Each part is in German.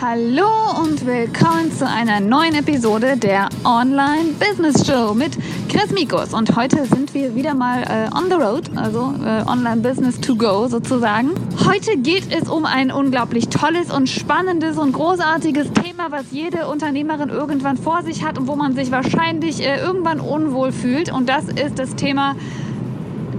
Hallo und willkommen zu einer neuen Episode der Online Business Show mit Chris Mikus. Und heute sind wir wieder mal äh, on the road, also äh, Online Business to go sozusagen. Heute geht es um ein unglaublich tolles und spannendes und großartiges Thema, was jede Unternehmerin irgendwann vor sich hat und wo man sich wahrscheinlich äh, irgendwann unwohl fühlt. Und das ist das Thema,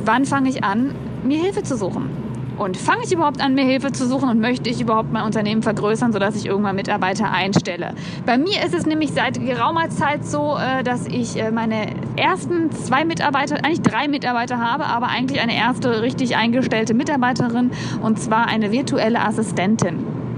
wann fange ich an, mir Hilfe zu suchen? Und fange ich überhaupt an, mir Hilfe zu suchen und möchte ich überhaupt mein Unternehmen vergrößern, sodass ich irgendwann Mitarbeiter einstelle? Bei mir ist es nämlich seit geraumer Zeit so, äh, dass ich äh, meine ersten zwei Mitarbeiter, eigentlich drei Mitarbeiter habe, aber eigentlich eine erste richtig eingestellte Mitarbeiterin und zwar eine virtuelle Assistentin.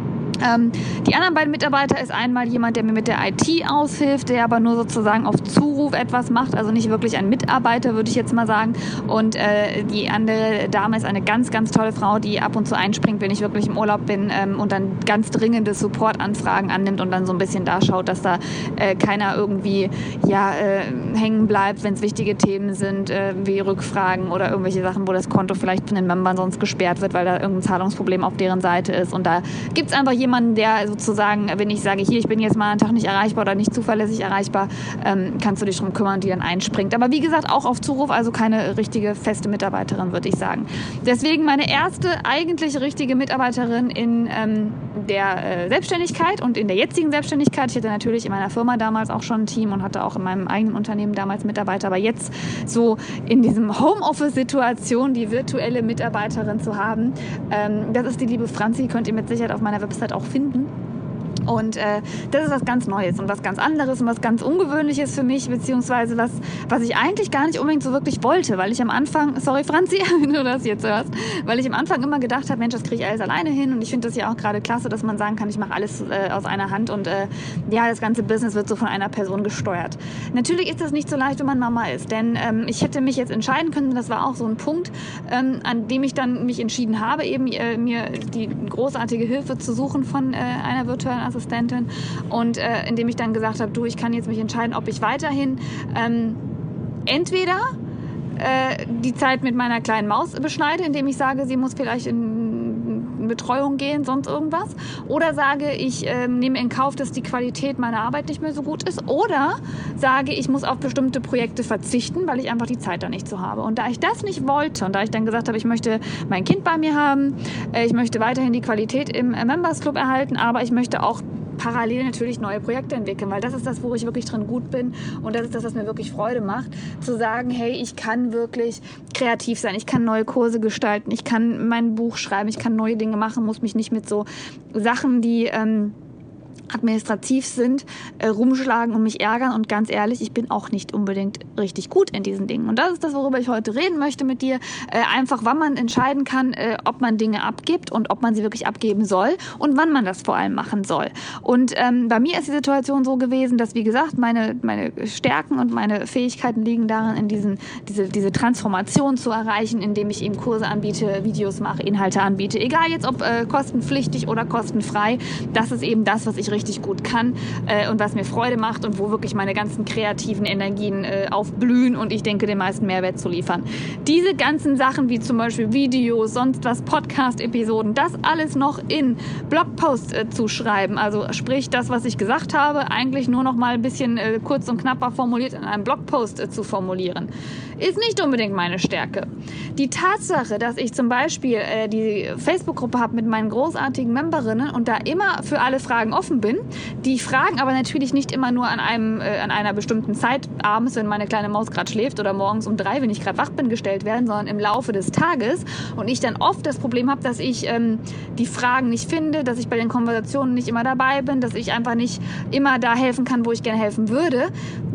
Ähm, die anderen beiden Mitarbeiter ist einmal jemand, der mir mit der IT aushilft, der aber nur sozusagen auf Zuruf etwas macht, also nicht wirklich ein Mitarbeiter, würde ich jetzt mal sagen. Und äh, die andere Dame ist eine ganz, ganz tolle Frau, die ab und zu einspringt, wenn ich wirklich im Urlaub bin ähm, und dann ganz dringende Supportanfragen annimmt und dann so ein bisschen da schaut, dass da äh, keiner irgendwie ja, äh, hängen bleibt, wenn es wichtige Themen sind, äh, wie Rückfragen oder irgendwelche Sachen, wo das Konto vielleicht von den Membern sonst gesperrt wird, weil da irgendein Zahlungsproblem auf deren Seite ist. Und da gibt es einfach jemanden, jemanden, der sozusagen, wenn ich sage, hier, ich bin jetzt mal einen Tag nicht erreichbar oder nicht zuverlässig erreichbar, ähm, kannst du dich darum kümmern, die dann einspringt. Aber wie gesagt, auch auf Zuruf, also keine richtige feste Mitarbeiterin, würde ich sagen. Deswegen meine erste eigentlich richtige Mitarbeiterin in ähm, der äh, Selbstständigkeit und in der jetzigen Selbstständigkeit. Ich hatte natürlich in meiner Firma damals auch schon ein Team und hatte auch in meinem eigenen Unternehmen damals Mitarbeiter, aber jetzt so in diesem Homeoffice-Situation die virtuelle Mitarbeiterin zu haben, ähm, das ist die liebe Franzi, könnt ihr mit Sicherheit auf meiner Website auch finden. Und äh, das ist was ganz Neues und was ganz anderes und was ganz Ungewöhnliches für mich, beziehungsweise was, was ich eigentlich gar nicht unbedingt so wirklich wollte, weil ich am Anfang, sorry Franzi, wenn du das jetzt hörst, weil ich am Anfang immer gedacht habe, Mensch, das kriege ich alles alleine hin und ich finde das ja auch gerade klasse, dass man sagen kann, ich mache alles äh, aus einer Hand und äh, ja, das ganze Business wird so von einer Person gesteuert. Natürlich ist das nicht so leicht, wenn man Mama ist, denn ähm, ich hätte mich jetzt entscheiden können, das war auch so ein Punkt, ähm, an dem ich dann mich entschieden habe, eben äh, mir die großartige Hilfe zu suchen von äh, einer virtuellen Assistentin. Und äh, indem ich dann gesagt habe, du, ich kann jetzt mich entscheiden, ob ich weiterhin ähm, entweder äh, die Zeit mit meiner kleinen Maus beschneide, indem ich sage, sie muss vielleicht in Betreuung gehen, sonst irgendwas. Oder sage, ich äh, nehme in Kauf, dass die Qualität meiner Arbeit nicht mehr so gut ist. Oder sage, ich muss auf bestimmte Projekte verzichten, weil ich einfach die Zeit da nicht so habe. Und da ich das nicht wollte und da ich dann gesagt habe, ich möchte mein Kind bei mir haben, äh, ich möchte weiterhin die Qualität im äh, Members Club erhalten, aber ich möchte auch parallel natürlich neue Projekte entwickeln, weil das ist das, wo ich wirklich drin gut bin und das ist das, was mir wirklich Freude macht, zu sagen, hey, ich kann wirklich kreativ sein, ich kann neue Kurse gestalten, ich kann mein Buch schreiben, ich kann neue Dinge machen, muss mich nicht mit so Sachen, die ähm, administrativ sind, äh, rumschlagen und mich ärgern. Und ganz ehrlich, ich bin auch nicht unbedingt richtig gut in diesen Dingen. Und das ist das, worüber ich heute reden möchte mit dir. Äh, einfach, wann man entscheiden kann, äh, ob man Dinge abgibt und ob man sie wirklich abgeben soll und wann man das vor allem machen soll. Und ähm, bei mir ist die Situation so gewesen, dass, wie gesagt, meine, meine Stärken und meine Fähigkeiten liegen darin, in diesen, diese, diese Transformation zu erreichen, indem ich eben Kurse anbiete, Videos mache, Inhalte anbiete. Egal jetzt, ob äh, kostenpflichtig oder kostenfrei. Das ist eben das, was ich richtig richtig gut kann äh, und was mir Freude macht und wo wirklich meine ganzen kreativen Energien äh, aufblühen und ich denke, den meisten Mehrwert zu liefern. Diese ganzen Sachen wie zum Beispiel Videos, sonst was, Podcast-Episoden, das alles noch in Blogposts äh, zu schreiben, also sprich das, was ich gesagt habe, eigentlich nur noch mal ein bisschen äh, kurz und knapper formuliert in einem Blogpost äh, zu formulieren, ist nicht unbedingt meine Stärke. Die Tatsache, dass ich zum Beispiel äh, die Facebook-Gruppe habe mit meinen großartigen Memberinnen und da immer für alle Fragen offen bin, bin. Die Fragen aber natürlich nicht immer nur an, einem, äh, an einer bestimmten Zeit abends, wenn meine kleine Maus gerade schläft oder morgens um drei, wenn ich gerade wach bin, gestellt werden, sondern im Laufe des Tages. Und ich dann oft das Problem habe, dass ich ähm, die Fragen nicht finde, dass ich bei den Konversationen nicht immer dabei bin, dass ich einfach nicht immer da helfen kann, wo ich gerne helfen würde,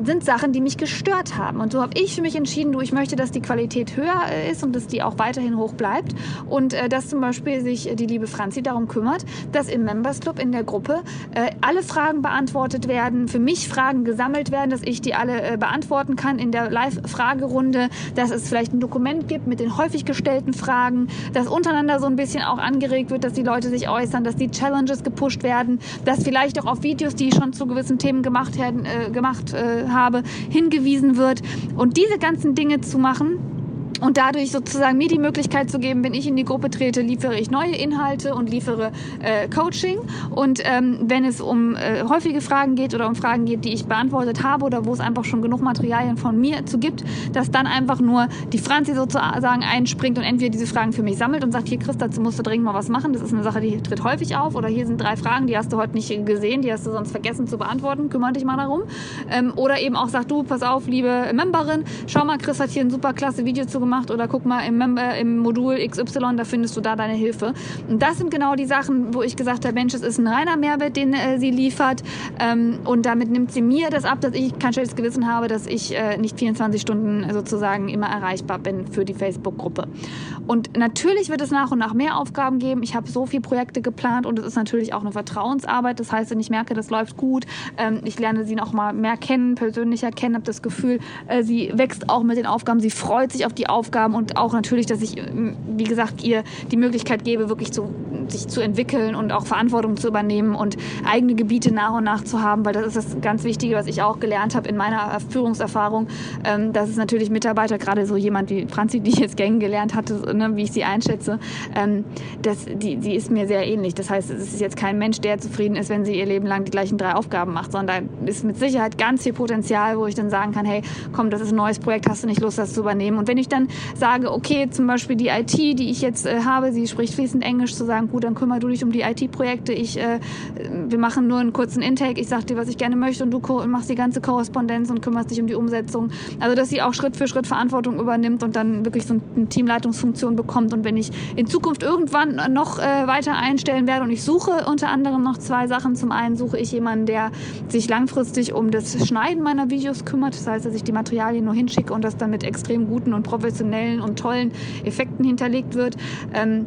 sind Sachen, die mich gestört haben. Und so habe ich für mich entschieden, du, ich möchte, dass die Qualität höher äh, ist und dass die auch weiterhin hoch bleibt. Und äh, dass zum Beispiel sich die liebe Franzi darum kümmert, dass im Members Club in der Gruppe äh, alle Fragen beantwortet werden, für mich Fragen gesammelt werden, dass ich die alle äh, beantworten kann in der Live-Fragerunde, dass es vielleicht ein Dokument gibt mit den häufig gestellten Fragen, dass untereinander so ein bisschen auch angeregt wird, dass die Leute sich äußern, dass die Challenges gepusht werden, dass vielleicht auch auf Videos, die ich schon zu gewissen Themen gemacht, äh, gemacht äh, habe, hingewiesen wird. Und diese ganzen Dinge zu machen, und dadurch sozusagen mir die Möglichkeit zu geben, wenn ich in die Gruppe trete, liefere ich neue Inhalte und liefere äh, Coaching. Und ähm, wenn es um äh, häufige Fragen geht oder um Fragen geht, die ich beantwortet habe oder wo es einfach schon genug Materialien von mir zu gibt, dass dann einfach nur die Franzi sozusagen einspringt und entweder diese Fragen für mich sammelt und sagt, hier Chris, dazu musst du dringend mal was machen. Das ist eine Sache, die tritt häufig auf. Oder hier sind drei Fragen, die hast du heute nicht gesehen, die hast du sonst vergessen zu beantworten. Kümmere dich mal darum. Ähm, oder eben auch sagt, du, pass auf, liebe Memberin, schau mal, Chris hat hier ein super klasse Video zu gemacht oder guck mal im, Member, im Modul XY, da findest du da deine Hilfe. Und das sind genau die Sachen, wo ich gesagt habe, Mensch, es ist ein reiner Mehrwert, den äh, sie liefert. Ähm, und damit nimmt sie mir das ab, dass ich kein schlechtes Gewissen habe, dass ich äh, nicht 24 Stunden sozusagen immer erreichbar bin für die Facebook-Gruppe. Und natürlich wird es nach und nach mehr Aufgaben geben. Ich habe so viele Projekte geplant und es ist natürlich auch eine Vertrauensarbeit. Das heißt, wenn ich merke, das läuft gut, ähm, ich lerne sie noch mal mehr kennen, persönlicher kennen, habe das Gefühl, äh, sie wächst auch mit den Aufgaben, sie freut sich auf die Aufgaben und auch natürlich, dass ich, wie gesagt, ihr die Möglichkeit gebe, wirklich zu, sich zu entwickeln und auch Verantwortung zu übernehmen und eigene Gebiete nach und nach zu haben, weil das ist das ganz Wichtige, was ich auch gelernt habe in meiner Führungserfahrung, ähm, dass es natürlich Mitarbeiter, gerade so jemand wie Franzi, die ich jetzt kennengelernt hatte, ne, wie ich sie einschätze, ähm, das, die, die ist mir sehr ähnlich. Das heißt, es ist jetzt kein Mensch, der zufrieden ist, wenn sie ihr Leben lang die gleichen drei Aufgaben macht, sondern da ist mit Sicherheit ganz viel Potenzial, wo ich dann sagen kann, hey, komm, das ist ein neues Projekt, hast du nicht Lust, das zu übernehmen? Und wenn ich dann sage, okay, zum Beispiel die IT, die ich jetzt äh, habe, sie spricht fließend Englisch, zu sagen, gut, dann kümmere du dich um die IT-Projekte, ich, äh, wir machen nur einen kurzen Intake, ich sag dir, was ich gerne möchte und du machst die ganze Korrespondenz und kümmerst dich um die Umsetzung. Also, dass sie auch Schritt für Schritt Verantwortung übernimmt und dann wirklich so eine Teamleitungsfunktion bekommt. Und wenn ich in Zukunft irgendwann noch äh, weiter einstellen werde und ich suche unter anderem noch zwei Sachen. Zum einen suche ich jemanden, der sich langfristig um das Schneiden meiner Videos kümmert. Das heißt, dass ich die Materialien nur hinschicke und das dann mit extrem guten und professionellen und tollen Effekten hinterlegt wird. Ähm,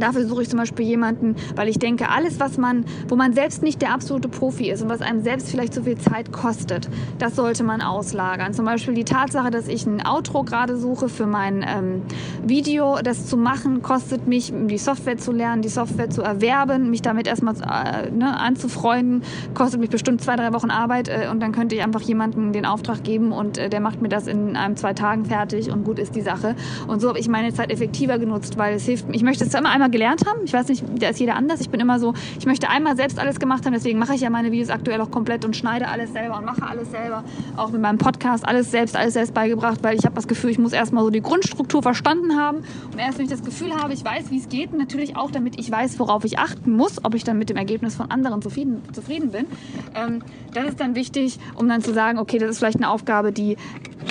Dafür suche ich zum Beispiel jemanden, weil ich denke, alles, was man, wo man selbst nicht der absolute Profi ist und was einem selbst vielleicht so viel Zeit kostet, das sollte man auslagern. Zum Beispiel die Tatsache, dass ich ein Outro gerade suche für mein ähm, Video, das zu machen, kostet mich, die Software zu lernen, die Software zu erwerben, mich damit erstmal äh, ne, anzufreunden, kostet mich bestimmt zwei, drei Wochen Arbeit äh, und dann könnte ich einfach jemanden den Auftrag geben und äh, der macht mir das in einem, zwei Tagen fertig und gut ist die Sache. Und so habe ich meine Zeit effektiver genutzt, weil es hilft, ich möchte es immer einmal gelernt haben. Ich weiß nicht, da ist jeder anders. Ich bin immer so, ich möchte einmal selbst alles gemacht haben, deswegen mache ich ja meine Videos aktuell auch komplett und schneide alles selber und mache alles selber. Auch mit meinem Podcast alles selbst, alles selbst beigebracht, weil ich habe das Gefühl, ich muss erstmal so die Grundstruktur verstanden haben. Und erst wenn ich das Gefühl habe, ich weiß, wie es geht, und natürlich auch, damit ich weiß, worauf ich achten muss, ob ich dann mit dem Ergebnis von anderen zufrieden, zufrieden bin. Ähm, das ist dann wichtig, um dann zu sagen, okay, das ist vielleicht eine Aufgabe, die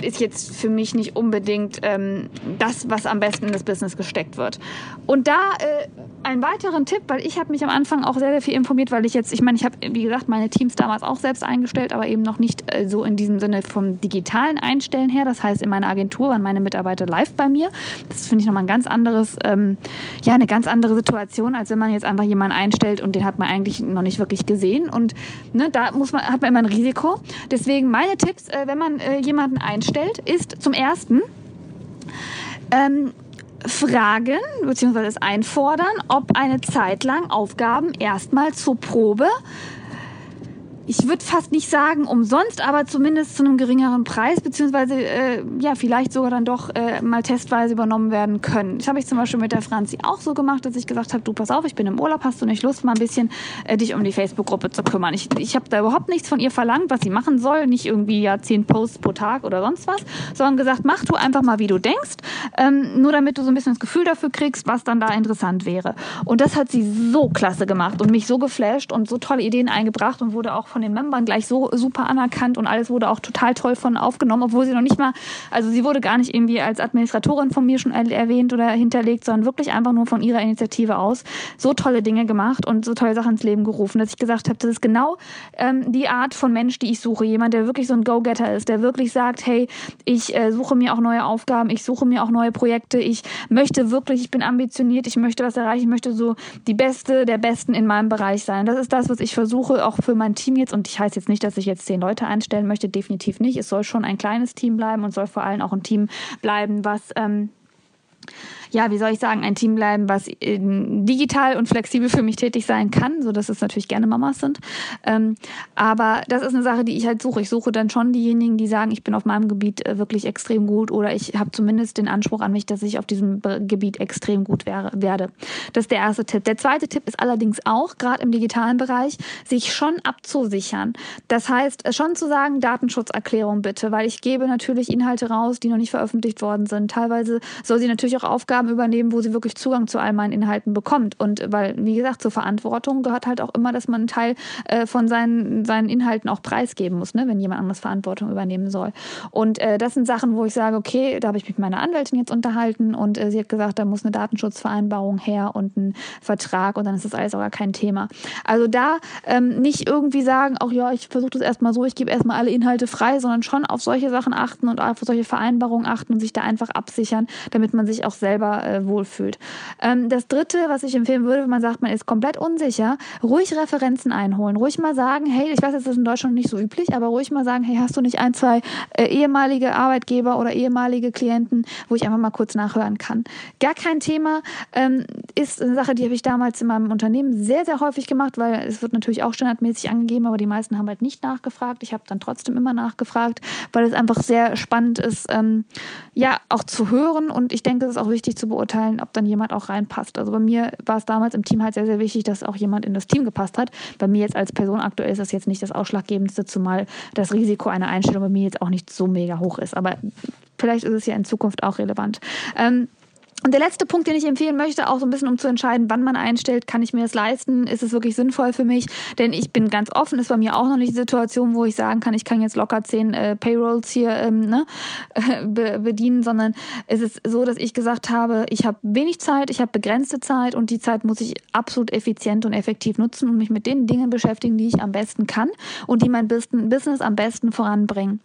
ist jetzt für mich nicht unbedingt ähm, das, was am besten in das Business gesteckt wird. Und da äh, einen weiteren Tipp, weil ich habe mich am Anfang auch sehr, sehr viel informiert, weil ich jetzt, ich meine, ich habe, wie gesagt, meine Teams damals auch selbst eingestellt, aber eben noch nicht äh, so in diesem Sinne vom digitalen Einstellen her. Das heißt, in meiner Agentur waren meine Mitarbeiter live bei mir. Das finde ich nochmal ein ganz anderes, ähm, ja, eine ganz andere Situation, als wenn man jetzt einfach jemanden einstellt und den hat man eigentlich noch nicht wirklich gesehen. Und ne, da muss man, hat man immer ein Risiko. Deswegen meine Tipps, äh, wenn man äh, jemanden einstellt, ist zum ersten, ähm, fragen bzw. einfordern, ob eine Zeit lang Aufgaben erstmal zur Probe ich würde fast nicht sagen umsonst, aber zumindest zu einem geringeren Preis, beziehungsweise äh, ja, vielleicht sogar dann doch äh, mal testweise übernommen werden können. Das habe ich zum Beispiel mit der Franzi auch so gemacht, dass ich gesagt habe, du pass auf, ich bin im Urlaub, hast du nicht Lust, mal ein bisschen äh, dich um die Facebook-Gruppe zu kümmern. Ich, ich habe da überhaupt nichts von ihr verlangt, was sie machen soll, nicht irgendwie ja zehn Posts pro Tag oder sonst was, sondern gesagt, mach du einfach mal, wie du denkst, ähm, nur damit du so ein bisschen das Gefühl dafür kriegst, was dann da interessant wäre. Und das hat sie so klasse gemacht und mich so geflasht und so tolle Ideen eingebracht und wurde auch von den Membern gleich so super anerkannt und alles wurde auch total toll von aufgenommen, obwohl sie noch nicht mal, also sie wurde gar nicht irgendwie als Administratorin von mir schon erwähnt oder hinterlegt, sondern wirklich einfach nur von ihrer Initiative aus so tolle Dinge gemacht und so tolle Sachen ins Leben gerufen, dass ich gesagt habe, das ist genau ähm, die Art von Mensch, die ich suche. Jemand, der wirklich so ein Go-Getter ist, der wirklich sagt, hey, ich äh, suche mir auch neue Aufgaben, ich suche mir auch neue Projekte, ich möchte wirklich, ich bin ambitioniert, ich möchte was erreichen, ich möchte so die Beste der Besten in meinem Bereich sein. Das ist das, was ich versuche, auch für mein Team jetzt und ich heißt jetzt nicht, dass ich jetzt zehn Leute einstellen möchte, definitiv nicht. Es soll schon ein kleines Team bleiben und soll vor allem auch ein Team bleiben, was ähm, ja, wie soll ich sagen, ein Team bleiben, was digital und flexibel für mich tätig sein kann, so dass es natürlich gerne Mamas sind. Ähm, aber das ist eine Sache, die ich halt suche. Ich suche dann schon diejenigen, die sagen, ich bin auf meinem Gebiet äh, wirklich extrem gut oder ich habe zumindest den Anspruch an mich, dass ich auf diesem Gebiet extrem gut wäre, werde. Das ist der erste Tipp. Der zweite Tipp ist allerdings auch, gerade im digitalen Bereich, sich schon abzusichern. Das heißt, schon zu sagen, Datenschutzerklärung bitte, weil ich gebe natürlich Inhalte raus, die noch nicht veröffentlicht worden sind. Teilweise soll sie natürlich auch Aufgaben übernehmen, wo sie wirklich Zugang zu all meinen Inhalten bekommt. Und weil, wie gesagt, zur Verantwortung gehört halt auch immer, dass man einen Teil äh, von seinen, seinen Inhalten auch preisgeben muss, ne, wenn jemand anderes Verantwortung übernehmen soll. Und äh, das sind Sachen, wo ich sage, okay, da habe ich mich mit meiner Anwältin jetzt unterhalten und äh, sie hat gesagt, da muss eine Datenschutzvereinbarung her und ein Vertrag und dann ist das alles auch gar kein Thema. Also da ähm, nicht irgendwie sagen, auch ja, ich versuche das erstmal so, ich gebe erstmal alle Inhalte frei, sondern schon auf solche Sachen achten und auf solche Vereinbarungen achten und sich da einfach absichern, damit man sich auch selber äh, wohlfühlt. Ähm, das dritte, was ich empfehlen würde, wenn man sagt, man ist komplett unsicher, ruhig Referenzen einholen. Ruhig mal sagen, hey, ich weiß, das ist in Deutschland nicht so üblich, aber ruhig mal sagen, hey, hast du nicht ein, zwei äh, ehemalige Arbeitgeber oder ehemalige Klienten, wo ich einfach mal kurz nachhören kann. Gar kein Thema. Ähm, ist eine Sache, die habe ich damals in meinem Unternehmen sehr, sehr häufig gemacht, weil es wird natürlich auch standardmäßig angegeben, aber die meisten haben halt nicht nachgefragt. Ich habe dann trotzdem immer nachgefragt, weil es einfach sehr spannend ist, ähm, ja, auch zu hören und ich denke, es ist auch wichtig zu beurteilen, ob dann jemand auch reinpasst. Also bei mir war es damals im Team halt sehr, sehr wichtig, dass auch jemand in das Team gepasst hat. Bei mir jetzt als Person aktuell ist das jetzt nicht das Ausschlaggebendste, zumal das Risiko einer Einstellung bei mir jetzt auch nicht so mega hoch ist. Aber vielleicht ist es ja in Zukunft auch relevant. Ähm, und der letzte Punkt, den ich empfehlen möchte, auch so ein bisschen um zu entscheiden, wann man einstellt, kann ich mir das leisten, ist es wirklich sinnvoll für mich? Denn ich bin ganz offen, ist bei mir auch noch nicht die Situation, wo ich sagen kann, ich kann jetzt locker zehn äh, Payrolls hier ähm, ne, be bedienen, sondern es ist so, dass ich gesagt habe, ich habe wenig Zeit, ich habe begrenzte Zeit und die Zeit muss ich absolut effizient und effektiv nutzen und mich mit den Dingen beschäftigen, die ich am besten kann und die mein Business am besten voranbringen.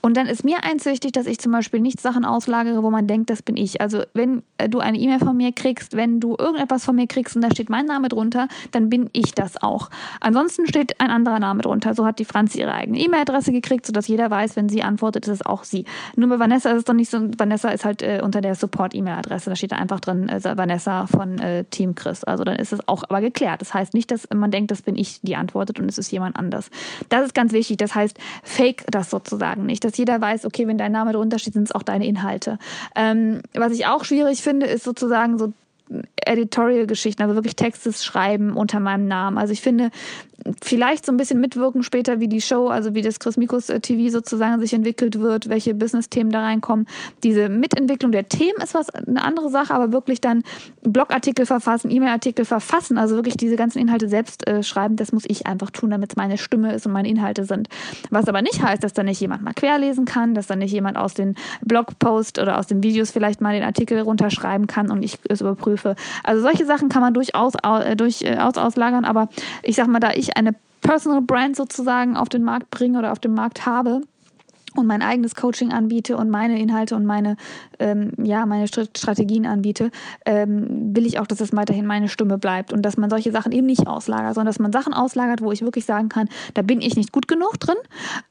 Und dann ist mir eins wichtig, dass ich zum Beispiel nicht Sachen auslagere, wo man denkt, das bin ich. Also wenn äh, du eine E-Mail von mir kriegst, wenn du irgendetwas von mir kriegst und da steht mein Name drunter, dann bin ich das auch. Ansonsten steht ein anderer Name drunter. So hat die Franzi ihre eigene E-Mail-Adresse gekriegt, sodass jeder weiß, wenn sie antwortet, ist es auch sie. Nur bei Vanessa ist es doch nicht so. Vanessa ist halt äh, unter der Support-E-Mail-Adresse. Da steht da einfach drin, äh, Vanessa von äh, Team Chris. Also dann ist es auch aber geklärt. Das heißt nicht, dass man denkt, das bin ich, die antwortet und es ist jemand anders. Das ist ganz wichtig. Das heißt, fake das sozusagen nicht. Dass jeder weiß, okay, wenn dein Name drunter steht, sind es auch deine Inhalte. Ähm, was ich auch schwierig finde, ist sozusagen so Editorial-Geschichten, also wirklich Textes schreiben unter meinem Namen. Also ich finde, vielleicht so ein bisschen mitwirken später, wie die Show, also wie das Chris Mikos äh, TV sozusagen sich entwickelt wird, welche Business-Themen da reinkommen. Diese Mitentwicklung der Themen ist was eine andere Sache, aber wirklich dann Blogartikel verfassen, E-Mail-Artikel verfassen, also wirklich diese ganzen Inhalte selbst äh, schreiben, das muss ich einfach tun, damit es meine Stimme ist und meine Inhalte sind. Was aber nicht heißt, dass da nicht jemand mal querlesen kann, dass da nicht jemand aus den Blogpost oder aus den Videos vielleicht mal den Artikel runterschreiben kann und ich es überprüfe. Also solche Sachen kann man durchaus äh, durchaus auslagern, aber ich sag mal, da ich eine Personal Brand sozusagen auf den Markt bringe oder auf dem Markt habe, und mein eigenes Coaching anbiete und meine Inhalte und meine, ähm, ja, meine Strategien anbiete, ähm, will ich auch, dass das weiterhin meine Stimme bleibt und dass man solche Sachen eben nicht auslagert, sondern dass man Sachen auslagert, wo ich wirklich sagen kann, da bin ich nicht gut genug drin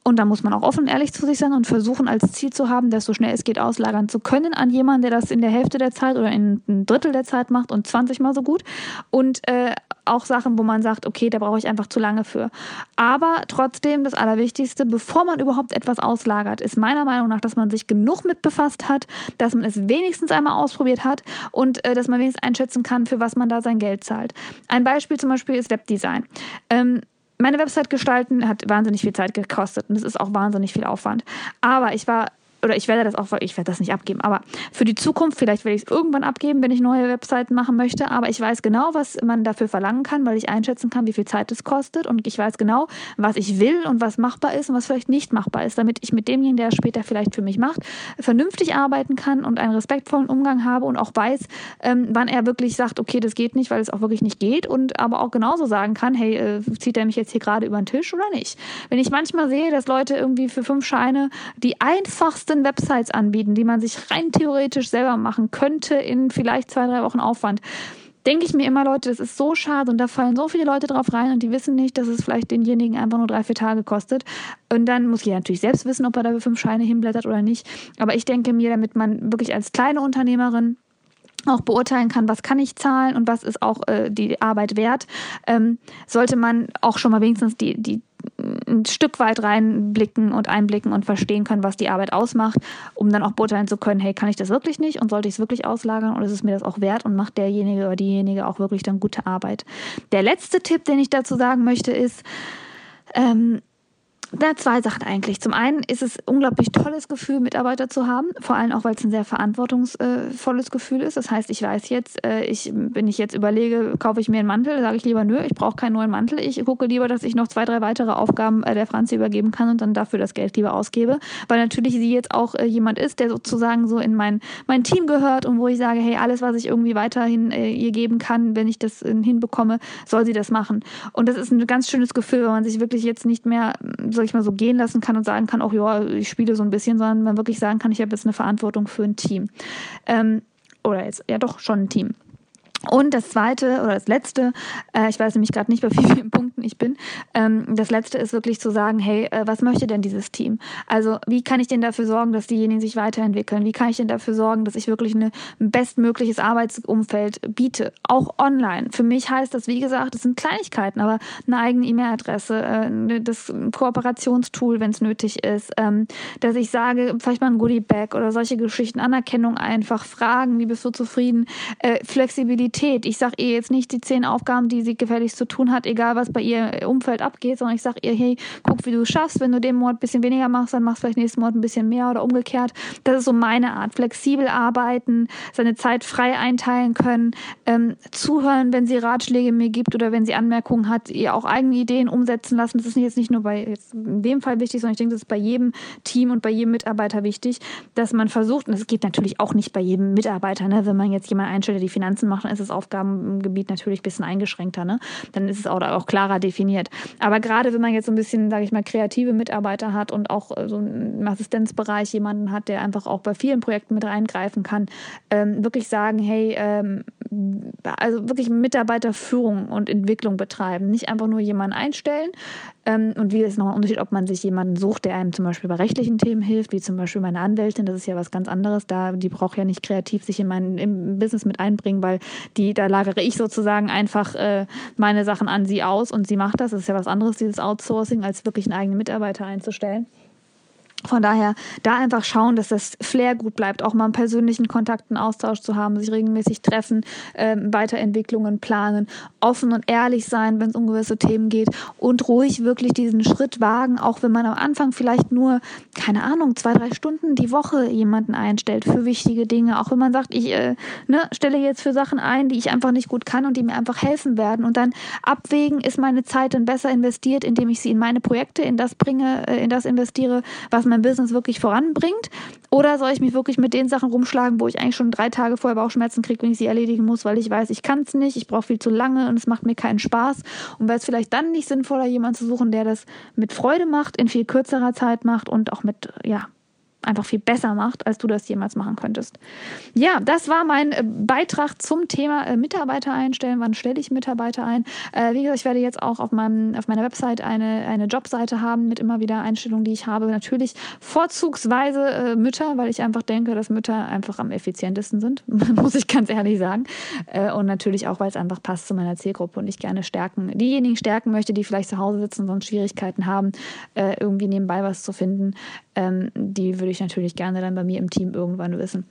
und da muss man auch offen und ehrlich zu sich sein und versuchen als Ziel zu haben, das so schnell es geht auslagern zu können an jemanden, der das in der Hälfte der Zeit oder in ein Drittel der Zeit macht und 20 mal so gut und äh, auch Sachen, wo man sagt, okay, da brauche ich einfach zu lange für. Aber trotzdem das Allerwichtigste, bevor man überhaupt etwas auslagert, ist meiner Meinung nach, dass man sich genug mit befasst hat, dass man es wenigstens einmal ausprobiert hat und äh, dass man wenigstens einschätzen kann, für was man da sein Geld zahlt. Ein Beispiel zum Beispiel ist Webdesign. Ähm, meine Website gestalten hat wahnsinnig viel Zeit gekostet und es ist auch wahnsinnig viel Aufwand. Aber ich war oder ich werde das auch, ich werde das nicht abgeben, aber für die Zukunft, vielleicht werde ich es irgendwann abgeben, wenn ich neue Webseiten machen möchte, aber ich weiß genau, was man dafür verlangen kann, weil ich einschätzen kann, wie viel Zeit es kostet und ich weiß genau, was ich will und was machbar ist und was vielleicht nicht machbar ist, damit ich mit demjenigen, der es später vielleicht für mich macht, vernünftig arbeiten kann und einen respektvollen Umgang habe und auch weiß, ähm, wann er wirklich sagt, okay, das geht nicht, weil es auch wirklich nicht geht und aber auch genauso sagen kann, hey, äh, zieht er mich jetzt hier gerade über den Tisch oder nicht? Wenn ich manchmal sehe, dass Leute irgendwie für fünf Scheine die einfachste 15 Websites anbieten, die man sich rein theoretisch selber machen könnte in vielleicht zwei, drei Wochen Aufwand denke ich mir immer, Leute, das ist so schade und da fallen so viele Leute drauf rein und die wissen nicht, dass es vielleicht denjenigen einfach nur drei, vier Tage kostet. Und dann muss jeder natürlich selbst wissen, ob er da für fünf Scheine hinblättert oder nicht. Aber ich denke mir, damit man wirklich als kleine Unternehmerin auch beurteilen kann, was kann ich zahlen und was ist auch äh, die Arbeit wert, ähm, sollte man auch schon mal wenigstens die, die ein Stück weit reinblicken und einblicken und verstehen können, was die Arbeit ausmacht, um dann auch beurteilen zu können, hey, kann ich das wirklich nicht und sollte ich es wirklich auslagern oder ist es mir das auch wert und macht derjenige oder diejenige auch wirklich dann gute Arbeit. Der letzte Tipp, den ich dazu sagen möchte, ist, ähm, na, zwei Sachen eigentlich. Zum einen ist es unglaublich tolles Gefühl, Mitarbeiter zu haben, vor allem auch, weil es ein sehr verantwortungsvolles Gefühl ist. Das heißt, ich weiß jetzt, äh, ich, wenn ich jetzt überlege, kaufe ich mir einen Mantel, sage ich lieber, nö, ich brauche keinen neuen Mantel. Ich gucke lieber, dass ich noch zwei, drei weitere Aufgaben äh, der Franzi übergeben kann und dann dafür das Geld lieber ausgebe. Weil natürlich sie jetzt auch äh, jemand ist, der sozusagen so in mein, mein Team gehört und wo ich sage, hey, alles, was ich irgendwie weiterhin ihr geben kann, wenn ich das hinbekomme, soll sie das machen. Und das ist ein ganz schönes Gefühl, wenn man sich wirklich jetzt nicht mehr so sag ich mal, so gehen lassen kann und sagen kann, auch ja, ich spiele so ein bisschen, sondern man wirklich sagen kann, ich habe jetzt eine Verantwortung für ein Team. Ähm, oder jetzt, ja doch, schon ein Team. Und das zweite oder das letzte, äh, ich weiß nämlich gerade nicht, bei wie vielen Punkten ich bin, ähm, das letzte ist wirklich zu sagen, hey, äh, was möchte denn dieses Team? Also wie kann ich denn dafür sorgen, dass diejenigen sich weiterentwickeln? Wie kann ich denn dafür sorgen, dass ich wirklich eine, ein bestmögliches Arbeitsumfeld biete? Auch online. Für mich heißt das, wie gesagt, das sind Kleinigkeiten, aber eine eigene E-Mail-Adresse, äh, das Kooperationstool, wenn es nötig ist, ähm, dass ich sage, vielleicht mal ein Goodie-Bag oder solche Geschichten, Anerkennung einfach, Fragen, wie bist du zufrieden, äh, Flexibilität, Priorität. Ich sage ihr jetzt nicht die zehn Aufgaben, die sie gefälligst zu tun hat, egal was bei ihr Umfeld abgeht, sondern ich sage ihr, hey, guck, wie du es schaffst. Wenn du den Monat ein bisschen weniger machst, dann machst du vielleicht nächsten Monat ein bisschen mehr oder umgekehrt. Das ist so meine Art. Flexibel arbeiten, seine Zeit frei einteilen können, ähm, zuhören, wenn sie Ratschläge mir gibt oder wenn sie Anmerkungen hat, ihr auch eigene Ideen umsetzen lassen. Das ist jetzt nicht nur bei jetzt in dem Fall wichtig, sondern ich denke, das ist bei jedem Team und bei jedem Mitarbeiter wichtig, dass man versucht, und das geht natürlich auch nicht bei jedem Mitarbeiter, ne, wenn man jetzt jemanden einstellt, der die Finanzen macht, ist das Aufgabengebiet natürlich ein bisschen eingeschränkter. Ne? Dann ist es auch, auch klarer definiert. Aber gerade wenn man jetzt so ein bisschen, sage ich mal, kreative Mitarbeiter hat und auch äh, so im Assistenzbereich jemanden hat, der einfach auch bei vielen Projekten mit reingreifen kann, ähm, wirklich sagen, hey, ähm, also wirklich Mitarbeiterführung und Entwicklung betreiben. Nicht einfach nur jemanden einstellen. Ähm, und wie ist nochmal ein Unterschied, ob man sich jemanden sucht, der einem zum Beispiel bei rechtlichen Themen hilft, wie zum Beispiel meine Anwältin, das ist ja was ganz anderes. Da, die braucht ja nicht kreativ sich in mein im Business mit einbringen, weil die, da lagere ich sozusagen einfach äh, meine Sachen an sie aus und sie macht das. Das ist ja was anderes, dieses Outsourcing, als wirklich einen eigenen Mitarbeiter einzustellen. Von daher da einfach schauen, dass das Flair gut bleibt, auch mal einen persönlichen Kontakt, Austausch zu haben, sich regelmäßig treffen, ähm, Weiterentwicklungen planen, offen und ehrlich sein, wenn es um gewisse Themen geht und ruhig wirklich diesen Schritt wagen, auch wenn man am Anfang vielleicht nur, keine Ahnung, zwei, drei Stunden die Woche jemanden einstellt für wichtige Dinge, auch wenn man sagt, ich äh, ne, stelle jetzt für Sachen ein, die ich einfach nicht gut kann und die mir einfach helfen werden. Und dann abwägen, ist meine Zeit dann besser investiert, indem ich sie in meine Projekte, in das bringe, äh, in das investiere, was mein Business wirklich voranbringt? Oder soll ich mich wirklich mit den Sachen rumschlagen, wo ich eigentlich schon drei Tage vorher Bauchschmerzen kriege, wenn ich sie erledigen muss, weil ich weiß, ich kann es nicht, ich brauche viel zu lange und es macht mir keinen Spaß. Und wäre es vielleicht dann nicht sinnvoller, jemanden zu suchen, der das mit Freude macht, in viel kürzerer Zeit macht und auch mit, ja, einfach viel besser macht, als du das jemals machen könntest. Ja, das war mein äh, Beitrag zum Thema äh, Mitarbeiter einstellen. Wann stelle ich Mitarbeiter ein? Äh, wie gesagt, ich werde jetzt auch auf, meinem, auf meiner Website eine, eine Jobseite haben mit immer wieder Einstellungen, die ich habe. Natürlich vorzugsweise Mütter, weil ich einfach denke, dass Mütter einfach am effizientesten sind, muss ich ganz ehrlich sagen. und natürlich auch, weil es einfach passt zu meiner Zielgruppe und ich gerne stärken, diejenigen stärken möchte, die vielleicht zu Hause sitzen und sonst Schwierigkeiten haben, irgendwie nebenbei was zu finden. Ähm, die würde ich natürlich gerne dann bei mir im Team irgendwann wissen.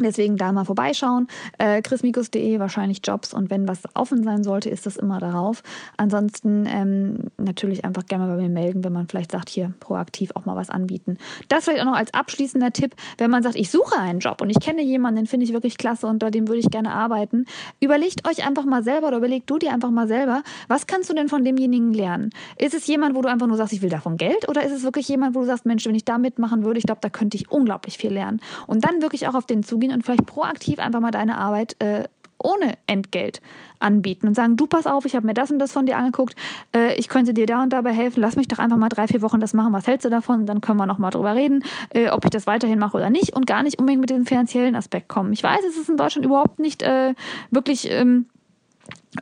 Deswegen da mal vorbeischauen. Äh, chrismikus.de, wahrscheinlich Jobs. Und wenn was offen sein sollte, ist das immer darauf. Ansonsten ähm, natürlich einfach gerne mal bei mir melden, wenn man vielleicht sagt, hier proaktiv auch mal was anbieten. Das vielleicht auch noch als abschließender Tipp, wenn man sagt, ich suche einen Job und ich kenne jemanden, den finde ich wirklich klasse und bei dem würde ich gerne arbeiten. Überlegt euch einfach mal selber oder überlegt du dir einfach mal selber, was kannst du denn von demjenigen lernen? Ist es jemand, wo du einfach nur sagst, ich will davon Geld? Oder ist es wirklich jemand, wo du sagst, Mensch, wenn ich da mitmachen würde, ich glaube, da könnte ich unglaublich viel lernen. Und dann wirklich auch auf den zugehen gehen und vielleicht proaktiv einfach mal deine Arbeit äh, ohne Entgelt anbieten und sagen, du pass auf, ich habe mir das und das von dir angeguckt, äh, ich könnte dir da und dabei helfen, lass mich doch einfach mal drei, vier Wochen das machen, was hältst du davon? Und dann können wir nochmal drüber reden, äh, ob ich das weiterhin mache oder nicht und gar nicht unbedingt mit dem finanziellen Aspekt kommen. Ich weiß, es ist in Deutschland überhaupt nicht äh, wirklich... Ähm,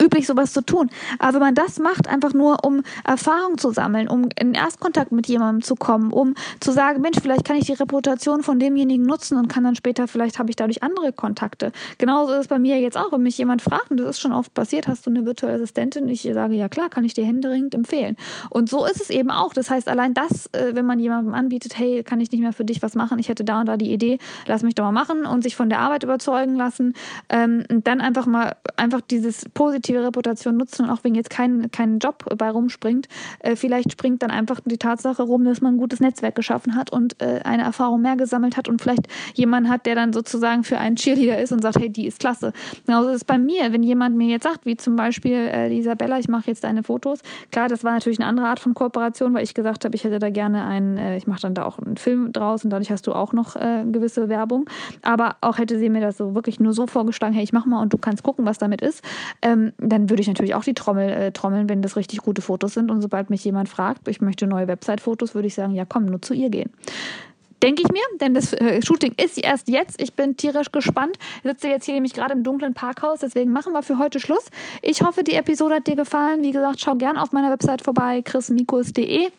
üblich, sowas zu tun. Aber wenn man das macht, einfach nur um Erfahrung zu sammeln, um in Erstkontakt mit jemandem zu kommen, um zu sagen, Mensch, vielleicht kann ich die Reputation von demjenigen nutzen und kann dann später, vielleicht habe ich dadurch andere Kontakte. Genauso ist es bei mir jetzt auch, wenn mich jemand fragt, und das ist schon oft passiert, hast du eine virtuelle Assistentin? Ich sage, ja klar, kann ich dir händeringend empfehlen. Und so ist es eben auch. Das heißt, allein das, äh, wenn man jemandem anbietet, hey, kann ich nicht mehr für dich was machen, ich hätte da und da die Idee, lass mich doch mal machen und sich von der Arbeit überzeugen lassen, ähm, dann einfach mal, einfach dieses positive positive Reputation nutzen und auch wenn jetzt kein, kein Job bei rumspringt, äh, vielleicht springt dann einfach die Tatsache rum, dass man ein gutes Netzwerk geschaffen hat und äh, eine Erfahrung mehr gesammelt hat und vielleicht jemand hat, der dann sozusagen für einen Cheerleader ist und sagt, hey, die ist klasse. Genauso ist es bei mir, wenn jemand mir jetzt sagt, wie zum Beispiel äh, Isabella, ich mache jetzt deine Fotos. Klar, das war natürlich eine andere Art von Kooperation, weil ich gesagt habe, ich hätte da gerne einen, äh, ich mache dann da auch einen Film draus und dadurch hast du auch noch äh, gewisse Werbung. Aber auch hätte sie mir das so wirklich nur so vorgeschlagen, hey, ich mach mal und du kannst gucken, was damit ist. Ähm, dann würde ich natürlich auch die Trommel äh, trommeln, wenn das richtig gute Fotos sind. Und sobald mich jemand fragt, ich möchte neue Website-Fotos, würde ich sagen, ja komm, nur zu ihr gehen. Denke ich mir, denn das äh, Shooting ist erst jetzt. Ich bin tierisch gespannt. Ich sitze jetzt hier nämlich gerade im dunklen Parkhaus, deswegen machen wir für heute Schluss. Ich hoffe, die Episode hat dir gefallen. Wie gesagt, schau gern auf meiner Website vorbei, chrismikus.de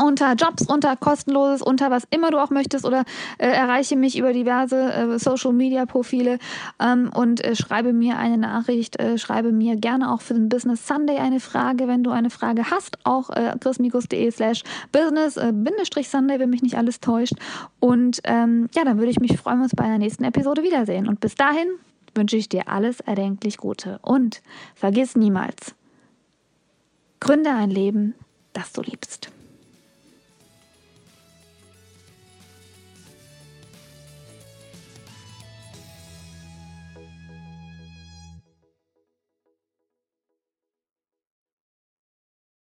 unter Jobs, unter kostenloses, unter was immer du auch möchtest oder äh, erreiche mich über diverse äh, Social Media Profile ähm, und äh, schreibe mir eine Nachricht, äh, schreibe mir gerne auch für den Business Sunday eine Frage, wenn du eine Frage hast, auch äh, chrismikus.de slash business äh, wenn mich nicht alles täuscht. Und ähm, ja, dann würde ich mich freuen, uns bei einer nächsten Episode wiedersehen. Und bis dahin wünsche ich dir alles erdenklich Gute. Und vergiss niemals, gründe ein Leben, das du liebst.